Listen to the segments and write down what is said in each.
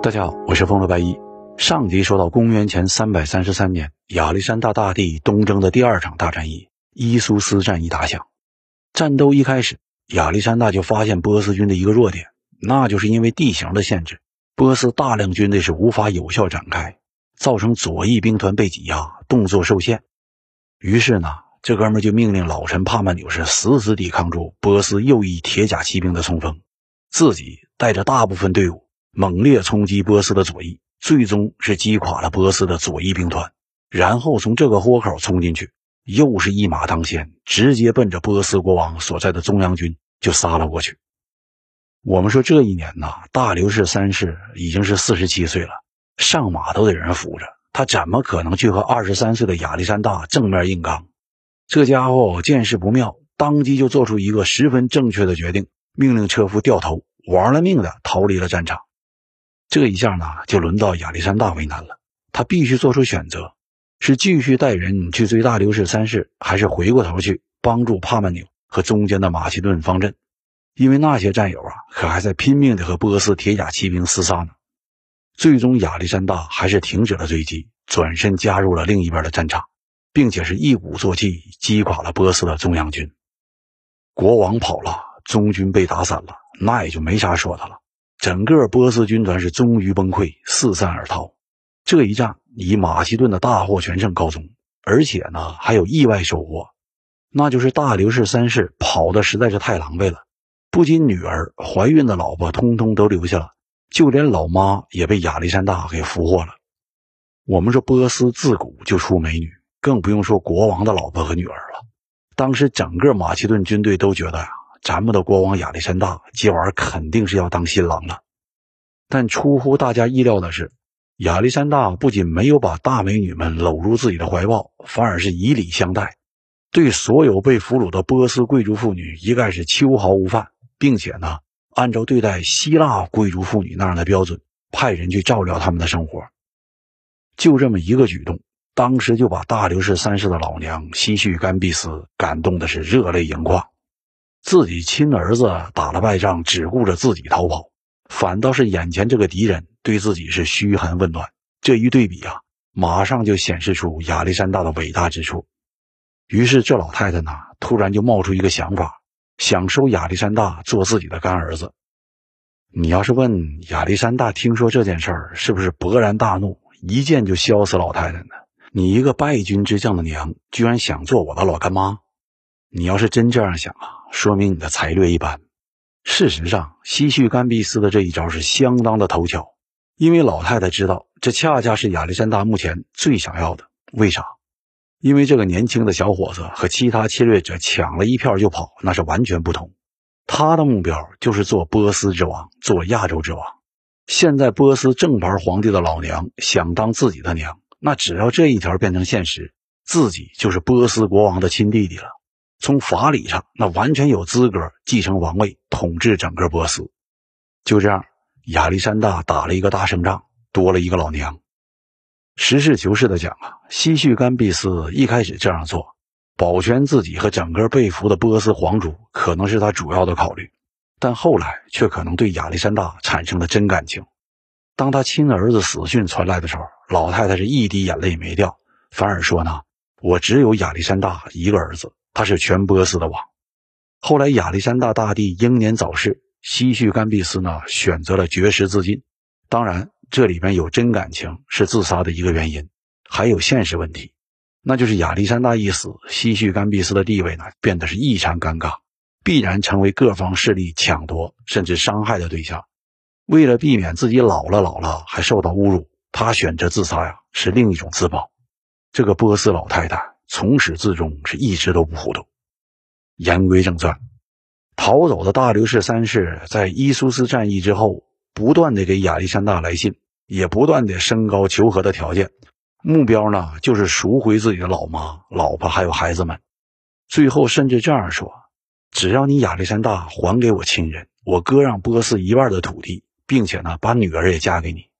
大家好，我是风罗白衣。上集说到公元前三百三十三年，亚历山大大帝东征的第二场大战役——伊苏斯战役打响。战斗一开始，亚历山大就发现波斯军的一个弱点，那就是因为地形的限制，波斯大量军队是无法有效展开，造成左翼兵团被挤压，动作受限。于是呢，这哥们就命令老臣帕曼纽是死死抵抗住波斯右翼铁甲骑兵的冲锋，自己带着大部分队伍。猛烈冲击波斯的左翼，最终是击垮了波斯的左翼兵团，然后从这个豁口冲进去，又是一马当先，直接奔着波斯国王所在的中央军就杀了过去。我们说这一年呐，大流士三世已经是四十七岁了，上马都得人扶着，他怎么可能去和二十三岁的亚历山大正面硬刚？这家伙见势不妙，当即就做出一个十分正确的决定，命令车夫掉头，玩了命的逃离了战场。这一下呢，就轮到亚历山大为难了。他必须做出选择：是继续带人去追大流士三世，还是回过头去帮助帕曼纽和中间的马其顿方阵？因为那些战友啊，可还在拼命地和波斯铁甲骑兵厮杀呢。最终，亚历山大还是停止了追击，转身加入了另一边的战场，并且是一鼓作气击垮了波斯的中央军。国王跑了，中军被打散了，那也就没啥说的了。整个波斯军团是终于崩溃，四散而逃。这一仗以马其顿的大获全胜告终，而且呢还有意外收获，那就是大流士三世跑的实在是太狼狈了，不仅女儿、怀孕的老婆通通都留下了，就连老妈也被亚历山大给俘获了。我们说波斯自古就出美女，更不用说国王的老婆和女儿了。当时整个马其顿军队都觉得呀。咱们的国王亚历山大今晚肯定是要当新郎了，但出乎大家意料的是，亚历山大不仅没有把大美女们搂入自己的怀抱，反而是以礼相待，对所有被俘虏的波斯贵族妇女一概是秋毫无犯，并且呢，按照对待希腊贵族妇女那样的标准，派人去照料他们的生活。就这么一个举动，当时就把大流士三世的老娘西绪甘必斯感动的是热泪盈眶。自己亲儿子打了败仗，只顾着自己逃跑，反倒是眼前这个敌人对自己是嘘寒问暖。这一对比啊，马上就显示出亚历山大的伟大之处。于是这老太太呢，突然就冒出一个想法，想收亚历山大做自己的干儿子。你要是问亚历山大，听说这件事儿是不是勃然大怒，一剑就削死老太太呢？你一个败军之将的娘，居然想做我的老干妈？你要是真这样想啊，说明你的才略一般。事实上，西绪甘必斯的这一招是相当的头巧，因为老太太知道这恰恰是亚历山大目前最想要的。为啥？因为这个年轻的小伙子和其他侵略者抢了一票就跑，那是完全不同。他的目标就是做波斯之王，做亚洲之王。现在波斯正牌皇帝的老娘想当自己的娘，那只要这一条变成现实，自己就是波斯国王的亲弟弟了。从法理上，那完全有资格继承王位，统治整个波斯。就这样，亚历山大打了一个大胜仗，多了一个老娘。实事求是的讲啊，西绪甘必斯一开始这样做，保全自己和整个被俘的波斯皇族，可能是他主要的考虑。但后来却可能对亚历山大产生了真感情。当他亲儿子死讯传来的时候，老太太是一滴眼泪没掉，反而说呢：“我只有亚历山大一个儿子。”他是全波斯的王。后来亚历山大大帝英年早逝，西绪甘必斯呢选择了绝食自尽。当然，这里边有真感情，是自杀的一个原因，还有现实问题，那就是亚历山大一死，西绪甘必斯的地位呢变得是异常尴尬，必然成为各方势力抢夺甚至伤害的对象。为了避免自己老了老了还受到侮辱，他选择自杀呀，是另一种自保。这个波斯老太太。从始至终是一直都不糊涂。言归正传，逃走的大流士三世在伊苏斯战役之后，不断的给亚历山大来信，也不断的升高求和的条件，目标呢就是赎回自己的老妈、老婆还有孩子们。最后甚至这样说：“只要你亚历山大还给我亲人，我割让波斯一半的土地，并且呢把女儿也嫁给你。”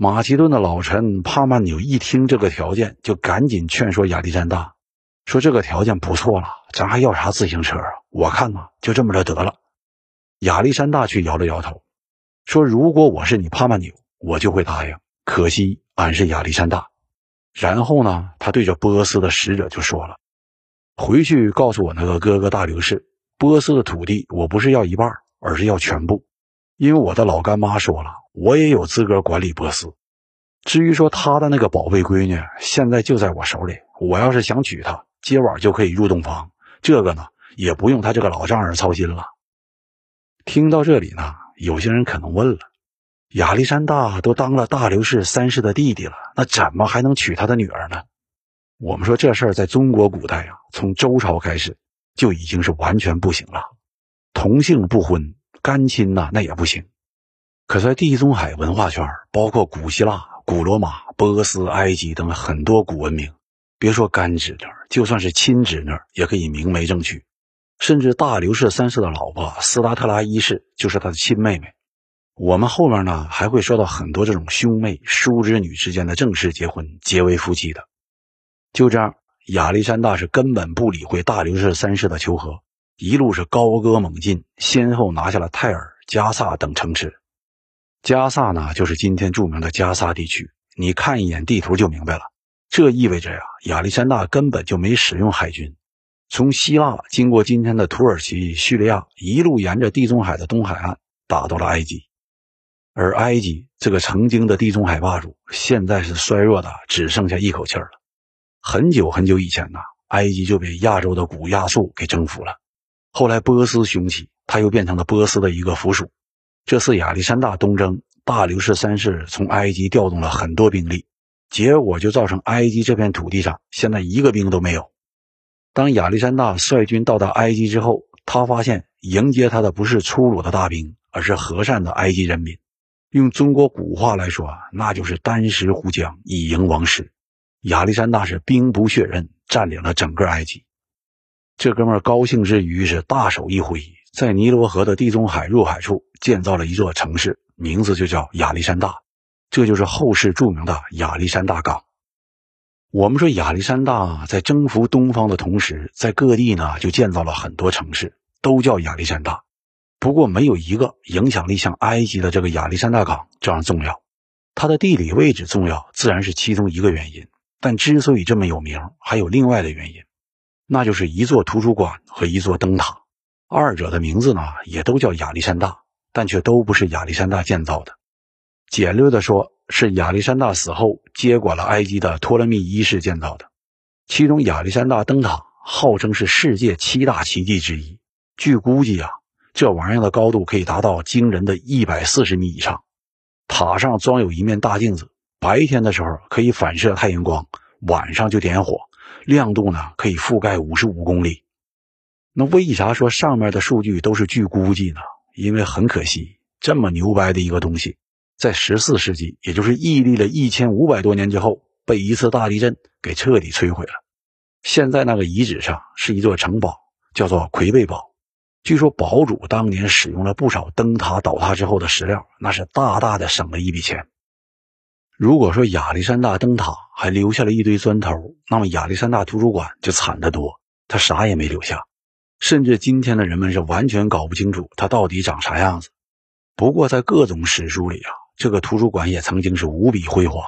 马其顿的老臣帕曼纽一听这个条件，就赶紧劝说亚历山大，说这个条件不错了，咱还要啥自行车啊？我看呐，就这么着得了。亚历山大却摇了摇头，说如果我是你帕曼纽，我就会答应。可惜俺是亚历山大。然后呢，他对着波斯的使者就说了：“回去告诉我那个哥哥大流士，波斯的土地我不是要一半，而是要全部。因为我的老干妈说了，我也有资格管理波斯。至于说他的那个宝贝闺女，现在就在我手里，我要是想娶她，今晚就可以入洞房。这个呢，也不用他这个老丈人操心了。”听到这里呢，有些人可能问了。亚历山大都当了大流士三世的弟弟了，那怎么还能娶他的女儿呢？我们说这事儿在中国古代啊，从周朝开始就已经是完全不行了，同姓不婚，干亲呐那也不行。可在地中海文化圈，包括古希腊、古罗马、波斯、埃及等很多古文明，别说干侄女，就算是亲侄女也可以明媒正娶，甚至大流士三世的老婆斯达特拉一世就是他的亲妹妹。我们后面呢还会说到很多这种兄妹、叔侄女之间的正式结婚、结为夫妻的。就这样，亚历山大是根本不理会大流士三世的求和，一路是高歌猛进，先后拿下了泰尔、加萨等城池。加萨呢，就是今天著名的加沙地区。你看一眼地图就明白了。这意味着呀，亚历山大根本就没使用海军，从希腊经过今天的土耳其、叙利亚，一路沿着地中海的东海岸打到了埃及。而埃及这个曾经的地中海霸主，现在是衰弱的，只剩下一口气儿了。很久很久以前呢，埃及就被亚洲的古亚述给征服了。后来波斯雄起，他又变成了波斯的一个附属。这次亚历山大东征，大流士三世从埃及调动了很多兵力，结果就造成埃及这片土地上现在一个兵都没有。当亚历山大率军到达埃及之后，他发现迎接他的不是粗鲁的大兵，而是和善的埃及人民。用中国古话来说，那就是单石湖将以迎王师。亚历山大是兵不血刃占领了整个埃及。这哥们高兴之余是大手一挥，在尼罗河的地中海入海处建造了一座城市，名字就叫亚历山大。这就是后世著名的亚历山大港。我们说亚历山大在征服东方的同时，在各地呢就建造了很多城市，都叫亚历山大。不过没有一个影响力像埃及的这个亚历山大港这样重要，它的地理位置重要自然是其中一个原因。但之所以这么有名，还有另外的原因，那就是一座图书馆和一座灯塔，二者的名字呢也都叫亚历山大，但却都不是亚历山大建造的。简略的说，是亚历山大死后接管了埃及的托勒密一世建造的。其中亚历山大灯塔号称是世界七大奇迹之一，据估计啊。这玩意儿的高度可以达到惊人的一百四十米以上，塔上装有一面大镜子，白天的时候可以反射太阳光，晚上就点火，亮度呢可以覆盖五十五公里。那为啥说上面的数据都是据估计呢？因为很可惜，这么牛掰的一个东西，在十四世纪，也就是屹立了一千五百多年之后，被一次大地震给彻底摧毁了。现在那个遗址上是一座城堡，叫做魁贝堡。据说堡主当年使用了不少灯塔倒塌之后的石料，那是大大的省了一笔钱。如果说亚历山大灯塔还留下了一堆砖头，那么亚历山大图书馆就惨得多，他啥也没留下，甚至今天的人们是完全搞不清楚它到底长啥样子。不过在各种史书里啊，这个图书馆也曾经是无比辉煌。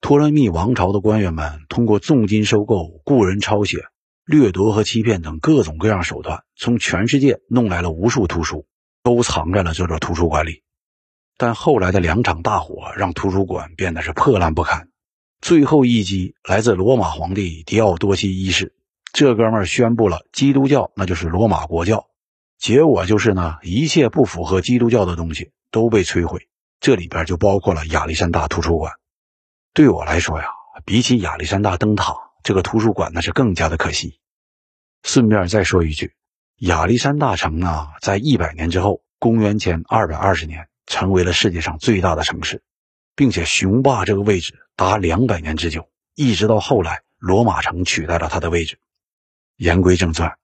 托勒密王朝的官员们通过重金收购、雇人抄写。掠夺和欺骗等各种各样手段，从全世界弄来了无数图书，都藏在了这座图书馆里。但后来的两场大火让图书馆变得是破烂不堪。最后一击来自罗马皇帝狄奥多西一世，这哥们儿宣布了基督教那就是罗马国教。结果就是呢，一切不符合基督教的东西都被摧毁，这里边就包括了亚历山大图书馆。对我来说呀，比起亚历山大灯塔。这个图书馆那是更加的可惜。顺便再说一句，亚历山大城呢，在一百年之后，公元前二百二十年，成为了世界上最大的城市，并且雄霸这个位置达两百年之久，一直到后来罗马城取代了它的位置。言归正传，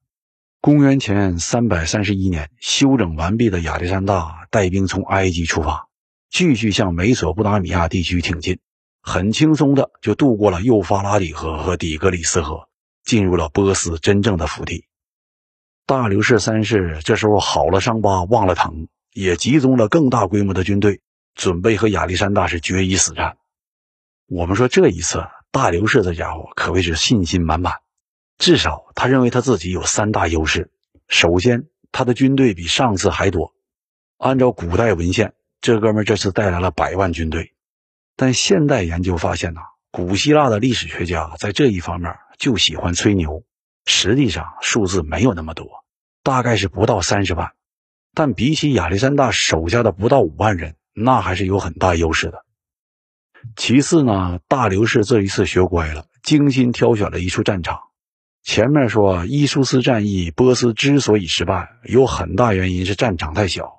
公元前三百三十一年，休整完毕的亚历山大带兵从埃及出发，继续向美索不达米亚地区挺进。很轻松的就渡过了幼发拉底河和底格里斯河，进入了波斯真正的腹地。大流士三世这时候好了伤疤忘了疼，也集中了更大规模的军队，准备和亚历山大是决一死战。我们说这一次，大流士这家伙可谓是信心满满，至少他认为他自己有三大优势。首先，他的军队比上次还多。按照古代文献，这哥们这次带来了百万军队。但现代研究发现呐，古希腊的历史学家在这一方面就喜欢吹牛，实际上数字没有那么多，大概是不到三十万。但比起亚历山大手下的不到五万人，那还是有很大优势的。其次呢，大流士这一次学乖了，精心挑选了一处战场。前面说伊苏斯战役，波斯之所以失败，有很大原因是战场太小。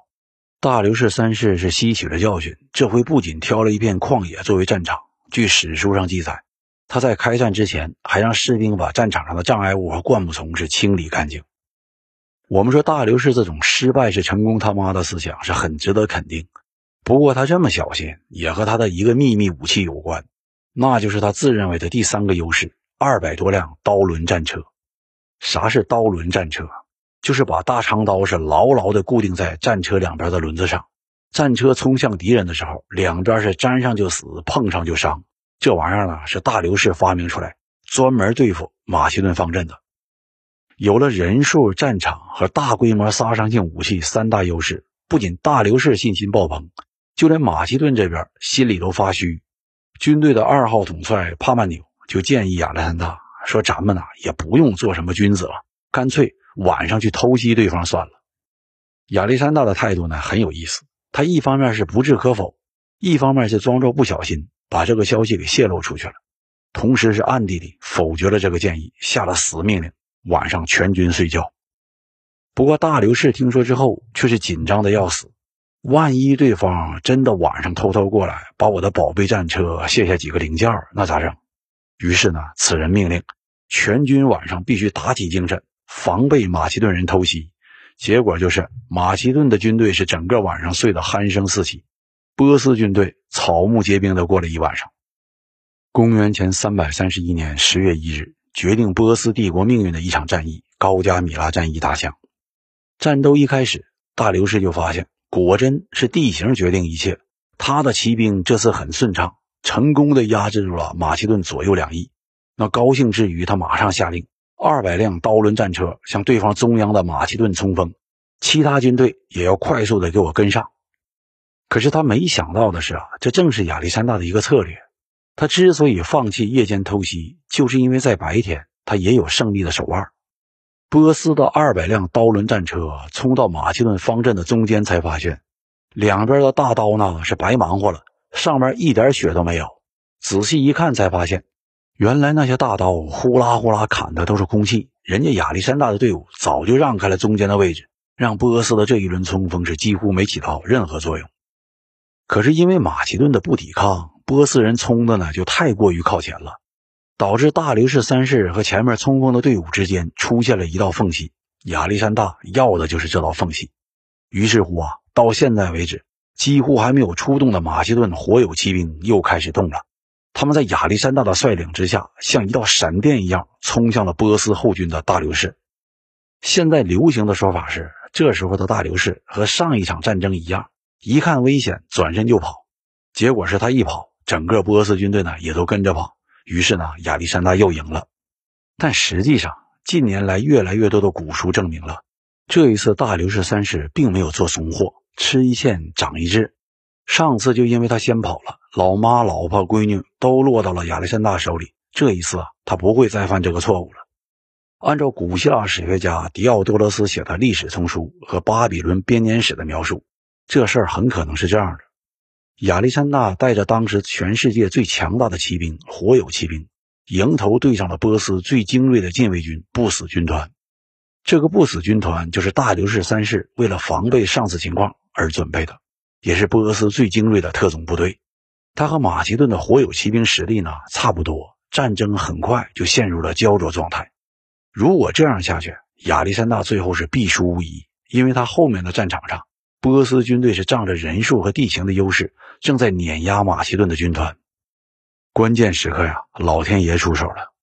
大流士三世是吸取了教训，这回不仅挑了一片旷野作为战场，据史书上记载，他在开战之前还让士兵把战场上的障碍物和灌木丛是清理干净。我们说大刘氏这种失败是成功他妈的思想是很值得肯定。不过他这么小心，也和他的一个秘密武器有关，那就是他自认为的第三个优势：二百多辆刀轮战车。啥是刀轮战车？就是把大长刀是牢牢地固定在战车两边的轮子上，战车冲向敌人的时候，两边是沾上就死，碰上就伤。这玩意儿呢，是大刘氏发明出来，专门对付马其顿方阵的。有了人数、战场和大规模杀伤性武器三大优势，不仅大流士信心爆棚。就连马其顿这边心里都发虚，军队的二号统帅帕曼纽就建议亚历山大说：“咱们呐也不用做什么君子了，干脆晚上去偷袭对方算了。”亚历山大的态度呢很有意思，他一方面是不置可否，一方面是装作不小心把这个消息给泄露出去了，同时是暗地里否决了这个建议，下了死命令：晚上全军睡觉。不过大流士听说之后却是紧张的要死。万一对方真的晚上偷偷过来，把我的宝贝战车卸下几个零件，那咋整？于是呢，此人命令全军晚上必须打起精神，防备马其顿人偷袭。结果就是马其顿的军队是整个晚上睡得鼾声四起，波斯军队草木皆兵的过了一晚上。公元前三百三十一年十月一日，决定波斯帝国命运的一场战役——高加米拉战役打响。战斗一开始，大流士就发现。果真是地形决定一切，他的骑兵这次很顺畅，成功的压制住了马其顿左右两翼。那高兴之余，他马上下令，二百辆刀轮战车向对方中央的马其顿冲锋，其他军队也要快速的给我跟上。可是他没想到的是啊，这正是亚历山大的一个策略。他之所以放弃夜间偷袭，就是因为在白天他也有胜利的手腕。波斯的二百辆刀轮战车冲到马其顿方阵的中间，才发现两边的大刀呢是白忙活了，上面一点血都没有。仔细一看，才发现原来那些大刀呼啦呼啦砍的都是空气。人家亚历山大的队伍早就让开了中间的位置，让波斯的这一轮冲锋是几乎没起到任何作用。可是因为马其顿的不抵抗，波斯人冲的呢就太过于靠前了。导致大流士三世和前面冲锋的队伍之间出现了一道缝隙，亚历山大要的就是这道缝隙。于是乎啊，到现在为止，几乎还没有出动的马其顿火友骑兵又开始动了。他们在亚历山大的率领之下，像一道闪电一样冲向了波斯后军的大流士。现在流行的说法是，这时候的大流士和上一场战争一样，一看危险转身就跑。结果是他一跑，整个波斯军队呢也都跟着跑。于是呢，亚历山大又赢了。但实际上，近年来越来越多的古书证明了，这一次大流士三世并没有做怂货，吃一堑长一智。上次就因为他先跑了，老妈、老婆、闺女都落到了亚历山大手里。这一次啊，他不会再犯这个错误了。按照古希腊史学家狄奥多罗斯写的《历史丛书》和巴比伦编年史的描述，这事儿很可能是这样的。亚历山大带着当时全世界最强大的骑兵——火友骑兵，迎头对上了波斯最精锐的禁卫军——不死军团。这个不死军团就是大流士三世为了防备上次情况而准备的，也是波斯最精锐的特种部队。他和马其顿的火友骑兵实力呢差不多，战争很快就陷入了焦灼状态。如果这样下去，亚历山大最后是必输无疑，因为他后面的战场上。波斯军队是仗着人数和地形的优势，正在碾压马其顿的军团。关键时刻呀，老天爷出手了，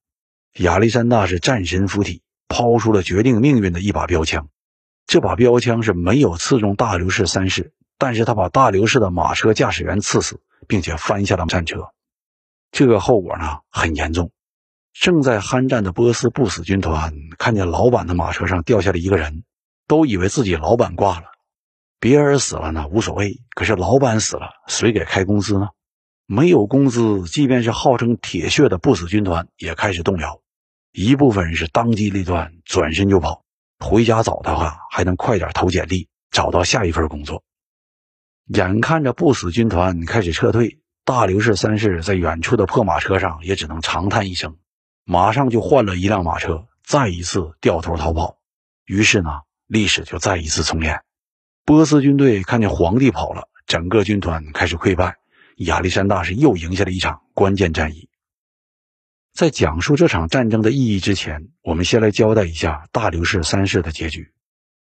亚历山大是战神附体，抛出了决定命运的一把标枪。这把标枪是没有刺中大流士三世，但是他把大流士的马车驾驶员刺死，并且翻下了战车。这个后果呢很严重。正在酣战的波斯不死军团看见老板的马车上掉下了一个人，都以为自己老板挂了。别人死了呢无所谓，可是老板死了，谁给开工资呢？没有工资，即便是号称铁血的不死军团也开始动摇。一部分人是当机立断，转身就跑。回家早的话，还能快点投简历，找到下一份工作。眼看着不死军团开始撤退，大刘氏三世在远处的破马车上也只能长叹一声，马上就换了一辆马车，再一次掉头逃跑。于是呢，历史就再一次重演。波斯军队看见皇帝跑了，整个军团开始溃败，亚历山大是又赢下了一场关键战役。在讲述这场战争的意义之前，我们先来交代一下大流士三世的结局。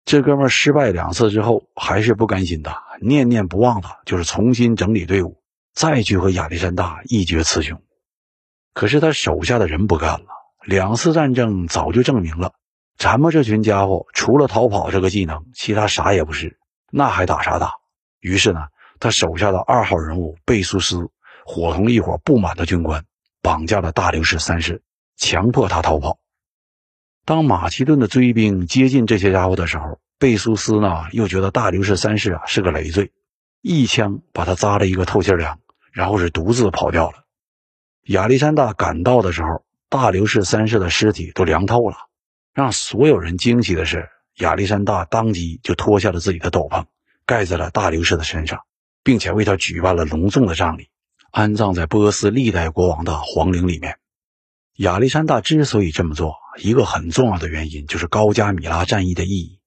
这哥们失败两次之后，还是不甘心的，念念不忘的就是重新整理队伍，再去和亚历山大一决雌雄。可是他手下的人不干了，两次战争早就证明了，咱们这群家伙除了逃跑这个技能，其他啥也不是，那还打啥打？于是呢，他手下的二号人物贝苏斯伙同一伙不满的军官。绑架了大流士三世，强迫他逃跑。当马其顿的追兵接近这些家伙的时候，贝苏斯呢又觉得大流士三世啊是个累赘，一枪把他扎了一个透心凉，然后是独自跑掉了。亚历山大赶到的时候，大流士三世的尸体都凉透了。让所有人惊奇的是，亚历山大当即就脱下了自己的斗篷，盖在了大流士的身上，并且为他举办了隆重的葬礼。安葬在波斯历代国王的皇陵里面。亚历山大之所以这么做，一个很重要的原因就是高加米拉战役的意义。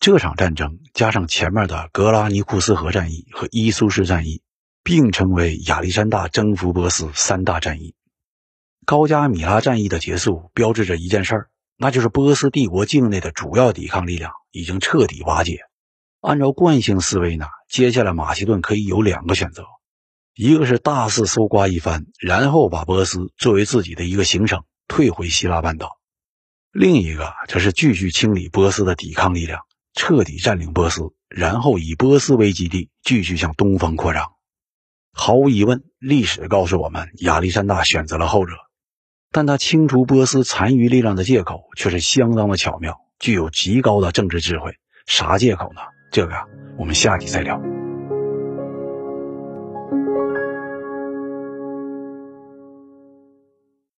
这场战争加上前面的格拉尼库斯河战役和伊苏斯战役，并称为亚历山大征服波斯三大战役。高加米拉战役的结束，标志着一件事儿，那就是波斯帝国境内的主要抵抗力量已经彻底瓦解。按照惯性思维呢，接下来马其顿可以有两个选择。一个是大肆搜刮一番，然后把波斯作为自己的一个行省退回希腊半岛；另一个则是继续清理波斯的抵抗力量，彻底占领波斯，然后以波斯为基地继续向东方扩张。毫无疑问，历史告诉我们，亚历山大选择了后者，但他清除波斯残余力量的借口却是相当的巧妙，具有极高的政治智慧。啥借口呢？这个我们下集再聊。